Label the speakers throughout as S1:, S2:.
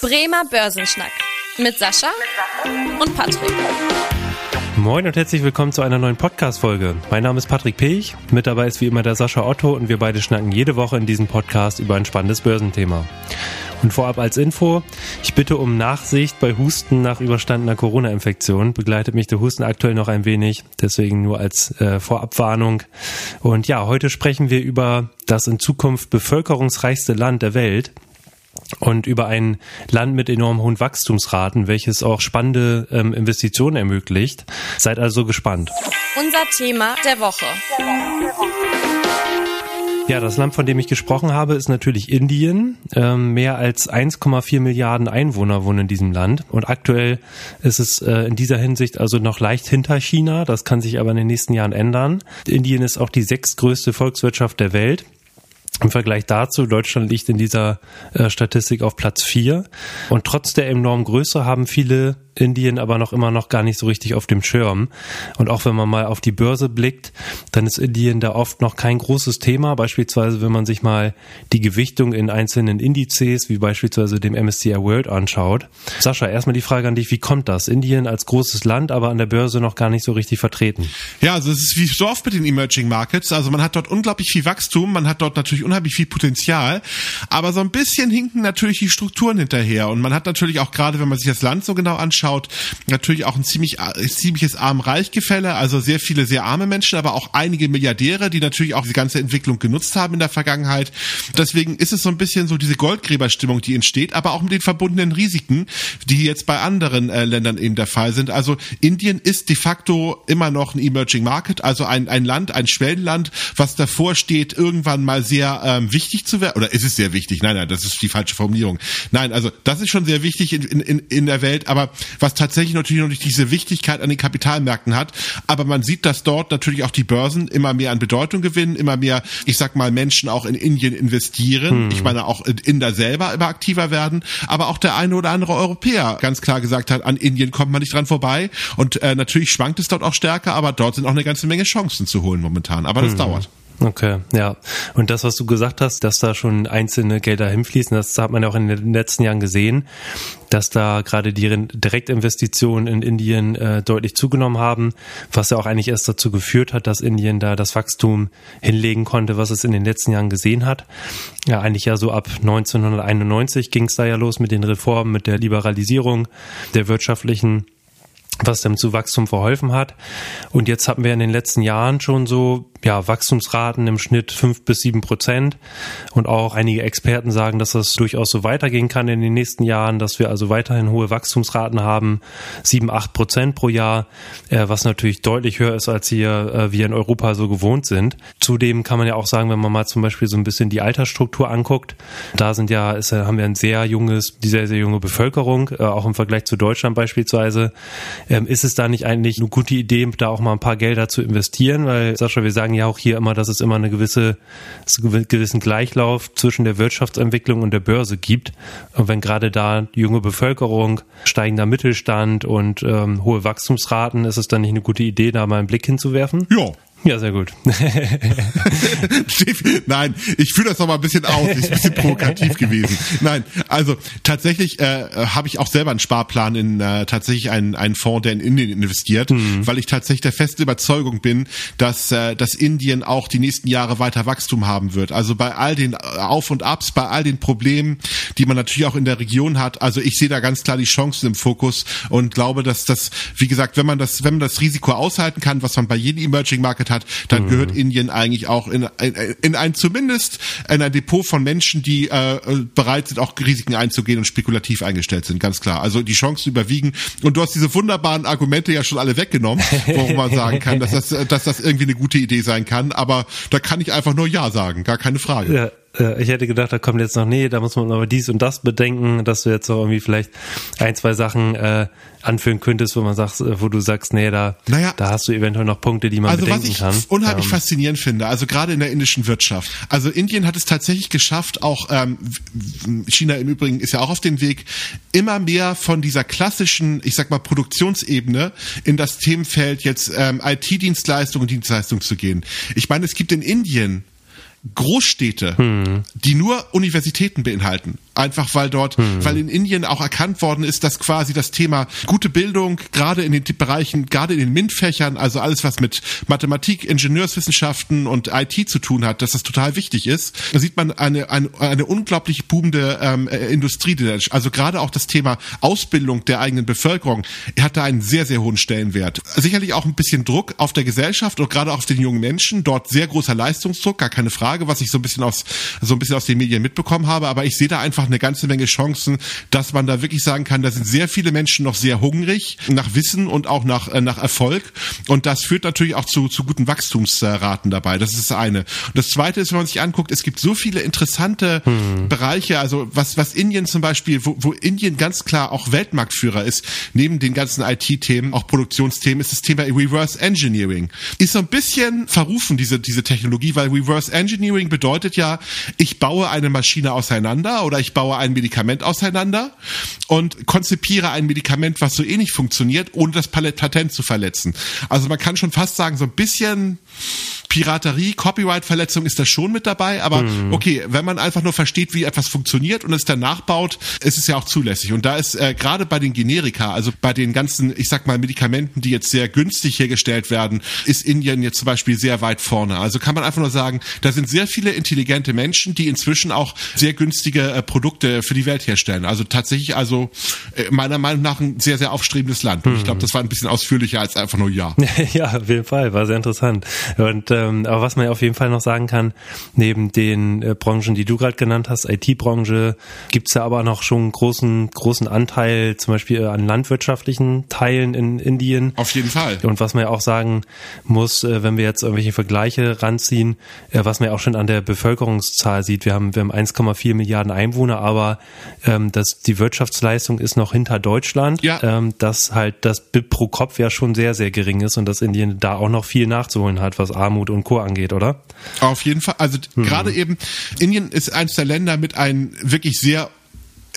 S1: Bremer Börsenschnack mit Sascha und Patrick.
S2: Moin und herzlich willkommen zu einer neuen Podcast-Folge. Mein Name ist Patrick Pech, mit dabei ist wie immer der Sascha Otto und wir beide schnacken jede Woche in diesem Podcast über ein spannendes Börsenthema. Und vorab als Info, ich bitte um Nachsicht bei Husten nach überstandener Corona-Infektion. Begleitet mich der Husten aktuell noch ein wenig, deswegen nur als äh, Vorabwarnung. Und ja, heute sprechen wir über das in Zukunft bevölkerungsreichste Land der Welt, und über ein Land mit enorm hohen Wachstumsraten, welches auch spannende ähm, Investitionen ermöglicht. Seid also gespannt.
S1: Unser Thema der Woche.
S2: Ja, das Land, von dem ich gesprochen habe, ist natürlich Indien. Ähm, mehr als 1,4 Milliarden Einwohner wohnen in diesem Land. Und aktuell ist es äh, in dieser Hinsicht also noch leicht hinter China. Das kann sich aber in den nächsten Jahren ändern. Indien ist auch die sechstgrößte Volkswirtschaft der Welt. Im Vergleich dazu, Deutschland liegt in dieser äh, Statistik auf Platz vier. Und trotz der enormen Größe haben viele Indien aber noch immer noch gar nicht so richtig auf dem Schirm. Und auch wenn man mal auf die Börse blickt, dann ist Indien da oft noch kein großes Thema. Beispielsweise, wenn man sich mal die Gewichtung in einzelnen Indizes, wie beispielsweise dem MSCI World anschaut. Sascha, erstmal die Frage an dich, wie kommt das? Indien als großes Land, aber an der Börse noch gar nicht so richtig vertreten.
S3: Ja, also es ist wie so oft mit den Emerging Markets. Also man hat dort unglaublich viel Wachstum, man hat dort natürlich unheimlich viel Potenzial, aber so ein bisschen hinken natürlich die Strukturen hinterher. Und man hat natürlich auch gerade, wenn man sich das Land so genau anschaut, anschaut, natürlich auch ein ziemlich, äh, ziemliches Arm-Reich-Gefälle, also sehr viele sehr arme Menschen, aber auch einige Milliardäre, die natürlich auch die ganze Entwicklung genutzt haben in der Vergangenheit. Deswegen ist es so ein bisschen so diese Goldgräberstimmung, die entsteht, aber auch mit den verbundenen Risiken, die jetzt bei anderen äh, Ländern eben der Fall sind. Also Indien ist de facto immer noch ein Emerging Market, also ein, ein Land, ein Schwellenland, was davor steht, irgendwann mal sehr ähm, wichtig zu werden. Oder ist es sehr wichtig? Nein, nein, das ist die falsche Formulierung. Nein, also das ist schon sehr wichtig in, in, in der Welt, aber was tatsächlich natürlich noch nicht diese Wichtigkeit an den Kapitalmärkten hat. Aber man sieht, dass dort natürlich auch die Börsen immer mehr an Bedeutung gewinnen, immer mehr, ich sag mal, Menschen auch in Indien investieren. Hm. Ich meine, auch Inder selber immer aktiver werden. Aber auch der eine oder andere Europäer ganz klar gesagt hat, an Indien kommt man nicht dran vorbei. Und äh, natürlich schwankt es dort auch stärker, aber dort sind auch eine ganze Menge Chancen zu holen momentan. Aber das hm. dauert.
S2: Okay, ja. Und das, was du gesagt hast, dass da schon einzelne Gelder hinfließen, das hat man ja auch in den letzten Jahren gesehen, dass da gerade die Direktinvestitionen in Indien äh, deutlich zugenommen haben, was ja auch eigentlich erst dazu geführt hat, dass Indien da das Wachstum hinlegen konnte, was es in den letzten Jahren gesehen hat. Ja, eigentlich ja so ab 1991 ging es da ja los mit den Reformen, mit der Liberalisierung der wirtschaftlichen was dem zu Wachstum verholfen hat. Und jetzt hatten wir in den letzten Jahren schon so ja, Wachstumsraten im Schnitt fünf bis sieben Prozent. Und auch einige Experten sagen, dass das durchaus so weitergehen kann in den nächsten Jahren, dass wir also weiterhin hohe Wachstumsraten haben, sieben, acht Prozent pro Jahr, äh, was natürlich deutlich höher ist, als hier äh, wir in Europa so gewohnt sind. Zudem kann man ja auch sagen, wenn man mal zum Beispiel so ein bisschen die Altersstruktur anguckt, da sind ja, ist, haben wir ein sehr junges, die sehr, sehr junge Bevölkerung, äh, auch im Vergleich zu Deutschland beispielsweise ähm, ist es da nicht eigentlich eine gute Idee, da auch mal ein paar Gelder zu investieren? Weil, Sascha, wir sagen ja auch hier immer, dass es immer eine gewisse, einen gewissen Gleichlauf zwischen der Wirtschaftsentwicklung und der Börse gibt. Und wenn gerade da junge Bevölkerung, steigender Mittelstand und ähm, hohe Wachstumsraten, ist es dann nicht eine gute Idee, da mal einen Blick hinzuwerfen?
S3: Ja,
S2: ja, sehr gut.
S3: Nein, ich fühle das noch mal ein bisschen aus. Ist ein bisschen provokativ gewesen. Nein, also tatsächlich äh, habe ich auch selber einen Sparplan in äh, tatsächlich einen, einen Fonds, der in Indien investiert, mhm. weil ich tatsächlich der festen Überzeugung bin, dass, äh, dass Indien auch die nächsten Jahre weiter Wachstum haben wird. Also bei all den Auf und Abs, bei all den Problemen, die man natürlich auch in der Region hat. Also ich sehe da ganz klar die Chancen im Fokus und glaube, dass das, wie gesagt, wenn man das, wenn man das Risiko aushalten kann, was man bei jedem Emerging Market hat, dann mhm. gehört Indien eigentlich auch in, in, in ein zumindest in ein Depot von Menschen, die äh, bereit sind, auch Risiken einzugehen und spekulativ eingestellt sind, ganz klar. Also die Chancen überwiegen. Und du hast diese wunderbaren Argumente ja schon alle weggenommen, warum man sagen kann, dass das, dass das irgendwie eine gute Idee sein kann. Aber da kann ich einfach nur Ja sagen, gar keine Frage.
S2: Ja äh, ich hätte gedacht, da kommt jetzt noch, nee, da muss man aber dies und das bedenken, dass du jetzt noch irgendwie vielleicht ein, zwei Sachen äh, anführen könntest, wo man sagt, äh, wo du sagst, nee, da, naja, da hast du eventuell noch Punkte, die man also bedenken kann.
S3: Also was ich unheimlich ähm, faszinierend finde, also gerade in der indischen Wirtschaft. Also Indien hat es tatsächlich geschafft, auch ähm, China im Übrigen ist ja auch auf dem Weg, immer mehr von dieser klassischen, ich sag mal, Produktionsebene in das Themenfeld jetzt ähm, IT-Dienstleistung und Dienstleistung zu gehen. Ich meine, es gibt in Indien Großstädte, hm. die nur Universitäten beinhalten. Einfach weil dort, mhm. weil in Indien auch erkannt worden ist, dass quasi das Thema gute Bildung, gerade in den Bereichen, gerade in den MINT-Fächern, also alles, was mit Mathematik, Ingenieurswissenschaften und IT zu tun hat, dass das total wichtig ist. Da sieht man eine, eine, eine unglaublich boomende ähm, äh, Industrie, also gerade auch das Thema Ausbildung der eigenen Bevölkerung hat da einen sehr, sehr hohen Stellenwert. Sicherlich auch ein bisschen Druck auf der Gesellschaft und gerade auf den jungen Menschen. Dort sehr großer Leistungsdruck, gar keine Frage, was ich so ein bisschen aus, so ein bisschen aus den Medien mitbekommen habe. Aber ich sehe da einfach eine ganze Menge Chancen, dass man da wirklich sagen kann, da sind sehr viele Menschen noch sehr hungrig nach Wissen und auch nach, äh, nach Erfolg. Und das führt natürlich auch zu, zu guten Wachstumsraten dabei. Das ist das eine. Und das zweite ist, wenn man sich anguckt, es gibt so viele interessante hm. Bereiche, also was, was Indien zum Beispiel, wo, wo Indien ganz klar auch Weltmarktführer ist, neben den ganzen IT-Themen, auch Produktionsthemen, ist das Thema Reverse Engineering. Ist so ein bisschen verrufen, diese, diese Technologie, weil Reverse Engineering bedeutet ja, ich baue eine Maschine auseinander oder ich baue ein Medikament auseinander und konzipiere ein Medikament, was so ähnlich funktioniert, ohne das Patent zu verletzen. Also man kann schon fast sagen, so ein bisschen Piraterie, Copyright-Verletzung ist da schon mit dabei, aber mhm. okay, wenn man einfach nur versteht, wie etwas funktioniert und es dann nachbaut, ist es ja auch zulässig. Und da ist äh, gerade bei den Generika, also bei den ganzen, ich sag mal, Medikamenten, die jetzt sehr günstig hergestellt werden, ist Indien jetzt zum Beispiel sehr weit vorne. Also kann man einfach nur sagen, da sind sehr viele intelligente Menschen, die inzwischen auch sehr günstige äh, Produkte für die Welt herstellen. Also tatsächlich, also äh, meiner Meinung nach ein sehr, sehr aufstrebendes Land. Und mhm. ich glaube, das war ein bisschen ausführlicher als einfach nur ja.
S2: ja, auf jeden Fall, war sehr interessant. Und ähm, aber was man ja auf jeden Fall noch sagen kann, neben den äh, Branchen, die du gerade genannt hast, IT-Branche, gibt's ja aber noch schon einen großen, großen Anteil zum Beispiel an landwirtschaftlichen Teilen in Indien.
S3: Auf jeden Fall.
S2: Und was man ja auch sagen muss, äh, wenn wir jetzt irgendwelche Vergleiche ranziehen, äh, was man ja auch schon an der Bevölkerungszahl sieht, wir haben, wir haben 1,4 Milliarden Einwohner, aber ähm, das, die Wirtschaftsleistung ist noch hinter Deutschland,
S3: ja.
S2: ähm, dass halt das BIP pro Kopf ja schon sehr, sehr gering ist und dass Indien da auch noch viel nachzuholen hat, was Armut und Co. angeht, oder?
S3: Auf jeden Fall. Also hm. gerade eben, Indien ist eines der Länder mit einem wirklich sehr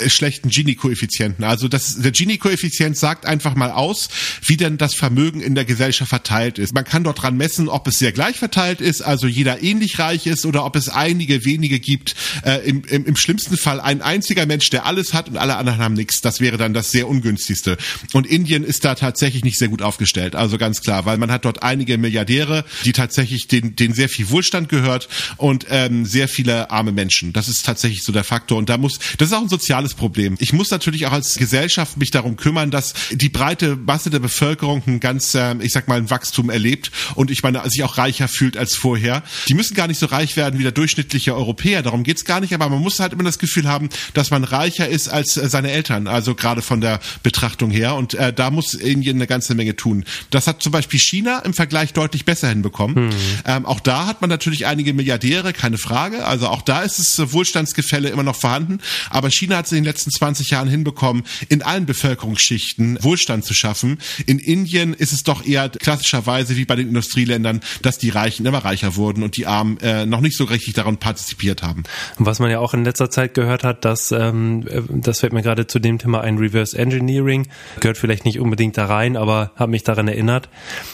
S3: schlechten Gini-Koeffizienten. Also das, der Gini-Koeffizient sagt einfach mal aus, wie denn das Vermögen in der Gesellschaft verteilt ist. Man kann dort dran messen, ob es sehr gleich verteilt ist, also jeder ähnlich reich ist, oder ob es einige wenige gibt. Äh, im, im, Im schlimmsten Fall ein einziger Mensch, der alles hat und alle anderen haben nichts. Das wäre dann das sehr ungünstigste. Und Indien ist da tatsächlich nicht sehr gut aufgestellt. Also ganz klar, weil man hat dort einige Milliardäre, die tatsächlich den, denen sehr viel Wohlstand gehört und ähm, sehr viele arme Menschen. Das ist tatsächlich so der Faktor. Und da muss, das ist auch ein soziales soziales Problem. Ich muss natürlich auch als Gesellschaft mich darum kümmern, dass die breite Masse der Bevölkerung ein ganz, äh, ich sag mal, ein Wachstum erlebt und ich meine, sich auch reicher fühlt als vorher. Die müssen gar nicht so reich werden wie der durchschnittliche Europäer. Darum geht's gar nicht, aber man muss halt immer das Gefühl haben, dass man reicher ist als äh, seine Eltern, also gerade von der Betrachtung her. Und äh, da muss Indien eine ganze Menge tun. Das hat zum Beispiel China im Vergleich deutlich besser hinbekommen. Hm. Ähm, auch da hat man natürlich einige Milliardäre, keine Frage. Also auch da ist das Wohlstandsgefälle immer noch vorhanden. Aber China hat in den letzten 20 Jahren hinbekommen, in allen Bevölkerungsschichten Wohlstand zu schaffen. In Indien ist es doch eher klassischerweise wie bei den Industrieländern, dass die Reichen immer reicher wurden und die Armen äh, noch nicht so richtig daran partizipiert haben.
S2: Was man ja auch in letzter Zeit gehört hat, dass ähm, das fällt mir gerade zu dem Thema ein Reverse Engineering gehört vielleicht nicht unbedingt da rein, aber hat mich daran erinnert.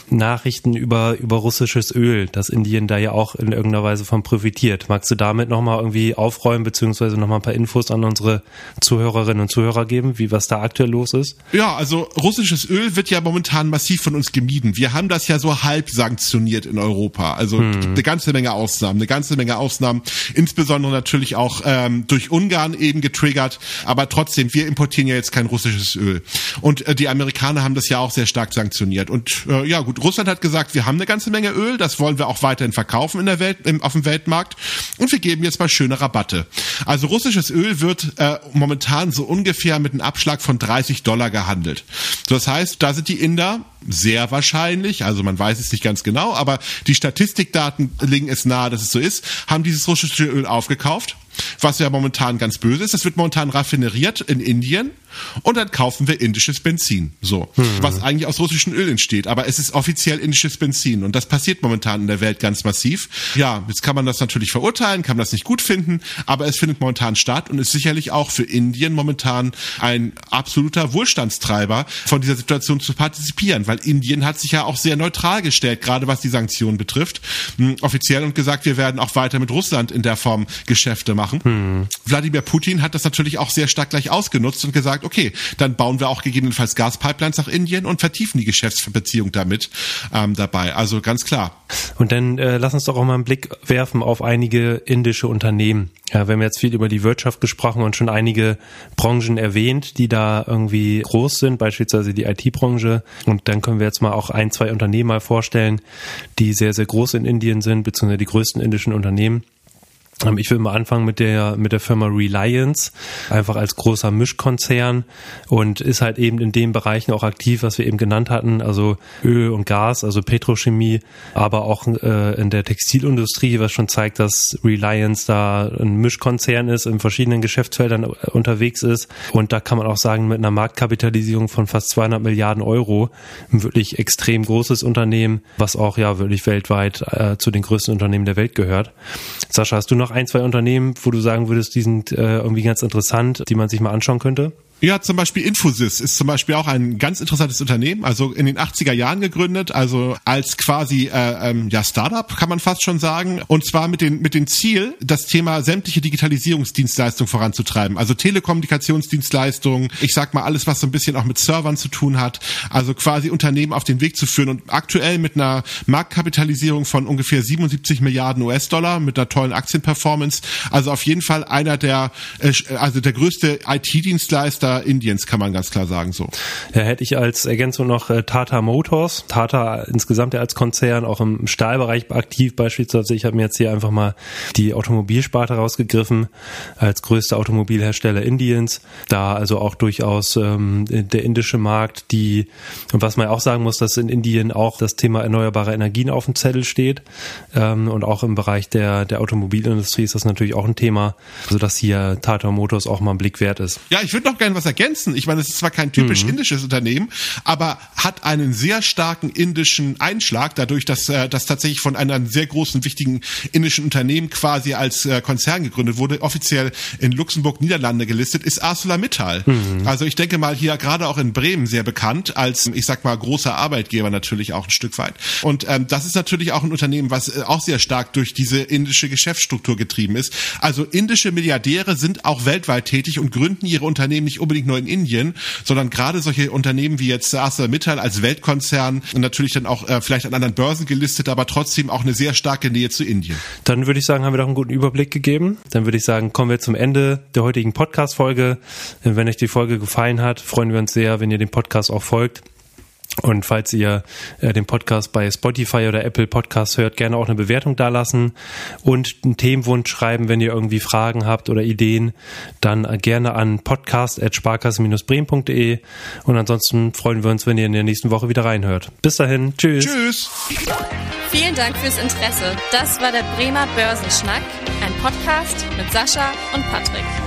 S2: Nachrichten über über russisches Öl, dass Indien da ja auch in irgendeiner Weise von profitiert. Magst du damit nochmal irgendwie aufräumen beziehungsweise nochmal ein paar Infos an unsere Zuhörerinnen und Zuhörer geben, wie was da aktuell los ist?
S3: Ja, also russisches Öl wird ja momentan massiv von uns gemieden. Wir haben das ja so halb sanktioniert in Europa. Also hm. eine ganze Menge Ausnahmen, eine ganze Menge Ausnahmen, insbesondere natürlich auch ähm, durch Ungarn eben getriggert. Aber trotzdem, wir importieren ja jetzt kein russisches Öl. Und äh, die Amerikaner haben das ja auch sehr stark sanktioniert. Und äh, ja gut, Russland hat gesagt, wir haben eine ganze Menge Öl, das wollen wir auch weiterhin verkaufen in der Welt, im, auf dem Weltmarkt. Und wir geben jetzt mal schöne Rabatte. Also russisches Öl wird äh, momentan so ungefähr mit einem Abschlag von 30 Dollar gehandelt. Das heißt, da sind die Inder sehr wahrscheinlich, also man weiß es nicht ganz genau, aber die Statistikdaten legen es nahe, dass es so ist, haben dieses russische Öl aufgekauft was ja momentan ganz böse ist. Das wird momentan raffineriert in Indien und dann kaufen wir indisches Benzin. So, hm. was eigentlich aus russischem Öl entsteht. Aber es ist offiziell indisches Benzin und das passiert momentan in der Welt ganz massiv. Ja, jetzt kann man das natürlich verurteilen, kann man das nicht gut finden, aber es findet momentan statt und ist sicherlich auch für Indien momentan ein absoluter Wohlstandstreiber, von dieser Situation zu partizipieren, weil Indien hat sich ja auch sehr neutral gestellt, gerade was die Sanktionen betrifft, hm, offiziell und gesagt, wir werden auch weiter mit Russland in der Form Geschäfte machen machen. Hm. Wladimir Putin hat das natürlich auch sehr stark gleich ausgenutzt und gesagt, okay, dann bauen wir auch gegebenenfalls Gaspipelines nach Indien und vertiefen die Geschäftsbeziehung damit ähm, dabei. Also ganz klar.
S2: Und dann äh, lass uns doch auch mal einen Blick werfen auf einige indische Unternehmen. Ja, wir haben jetzt viel über die Wirtschaft gesprochen und schon einige Branchen erwähnt, die da irgendwie groß sind, beispielsweise die IT-Branche. Und dann können wir jetzt mal auch ein, zwei Unternehmen mal vorstellen, die sehr, sehr groß in Indien sind, beziehungsweise die größten indischen Unternehmen. Ähm, ich will mal anfangen mit der, mit der Firma Reliance, einfach als großer Mischkonzern und ist halt eben in den Bereichen auch aktiv, was wir eben genannt hatten, also Öl und Gas, also Petrochemie, aber auch äh, in der Textilindustrie, was schon zeigt, dass Reliance da ein Mischkonzern ist, in verschiedenen Geschäftsfeldern unterwegs ist und da kann man auch sagen, mit einer Marktkapitalisierung von fast 200 Milliarden Euro, ein wirklich extrem großes Unternehmen, was auch ja wirklich weltweit äh, zu den größten Unternehmen der Welt gehört. Sascha, hast du noch noch ein, zwei Unternehmen, wo du sagen würdest, die sind äh, irgendwie ganz interessant, die man sich mal anschauen könnte?
S3: Ja, zum Beispiel Infosys ist zum Beispiel auch ein ganz interessantes Unternehmen, also in den 80er Jahren gegründet, also als quasi äh, ähm, ja Startup kann man fast schon sagen, und zwar mit den mit dem Ziel, das Thema sämtliche Digitalisierungsdienstleistungen voranzutreiben, also Telekommunikationsdienstleistungen, ich sag mal alles, was so ein bisschen auch mit Servern zu tun hat, also quasi Unternehmen auf den Weg zu führen. Und aktuell mit einer Marktkapitalisierung von ungefähr 77 Milliarden US-Dollar mit einer tollen Aktienperformance, also auf jeden Fall einer der äh, also der größte IT-Dienstleister Tochter Indiens, kann man ganz klar sagen so.
S2: Ja, hätte ich als Ergänzung noch äh, Tata Motors. Tata insgesamt ja als Konzern auch im Stahlbereich aktiv beispielsweise. Ich habe mir jetzt hier einfach mal die Automobilsparte rausgegriffen als größter Automobilhersteller Indiens. Da also auch durchaus ähm, der indische Markt, die und was man auch sagen muss, dass in Indien auch das Thema erneuerbare Energien auf dem Zettel steht ähm, und auch im Bereich der der Automobilindustrie ist das natürlich auch ein Thema, so dass hier Tata Motors auch mal ein Blick wert ist.
S3: Ja, ich würde noch gerne was ergänzen. Ich meine, es ist zwar kein typisch mhm. indisches Unternehmen, aber hat einen sehr starken indischen Einschlag, dadurch, dass äh, das tatsächlich von einem sehr großen, wichtigen indischen Unternehmen quasi als äh, Konzern gegründet wurde, offiziell in Luxemburg, Niederlande gelistet, ist ArcelorMittal. Mhm. Also ich denke mal hier gerade auch in Bremen sehr bekannt als, ich sag mal, großer Arbeitgeber natürlich auch ein Stück weit. Und ähm, das ist natürlich auch ein Unternehmen, was äh, auch sehr stark durch diese indische Geschäftsstruktur getrieben ist. Also indische Milliardäre sind auch weltweit tätig und gründen ihre Unternehmen nicht unbedingt nur in Indien, sondern gerade solche Unternehmen wie jetzt ArcelorMittal als Weltkonzern und natürlich dann auch äh, vielleicht an anderen Börsen gelistet, aber trotzdem auch eine sehr starke Nähe zu Indien.
S2: Dann würde ich sagen, haben wir doch einen guten Überblick gegeben. Dann würde ich sagen, kommen wir zum Ende der heutigen Podcast-Folge. Wenn euch die Folge gefallen hat, freuen wir uns sehr, wenn ihr dem Podcast auch folgt. Und falls ihr äh, den Podcast bei Spotify oder Apple Podcasts hört, gerne auch eine Bewertung dalassen und einen Themenwunsch schreiben, wenn ihr irgendwie Fragen habt oder Ideen, dann äh, gerne an podcast.sparkasse-bremen.de und ansonsten freuen wir uns, wenn ihr in der nächsten Woche wieder reinhört. Bis dahin, tschüss.
S3: Tschüss.
S1: Vielen Dank fürs Interesse. Das war der Bremer Börsenschnack, ein Podcast mit Sascha und Patrick.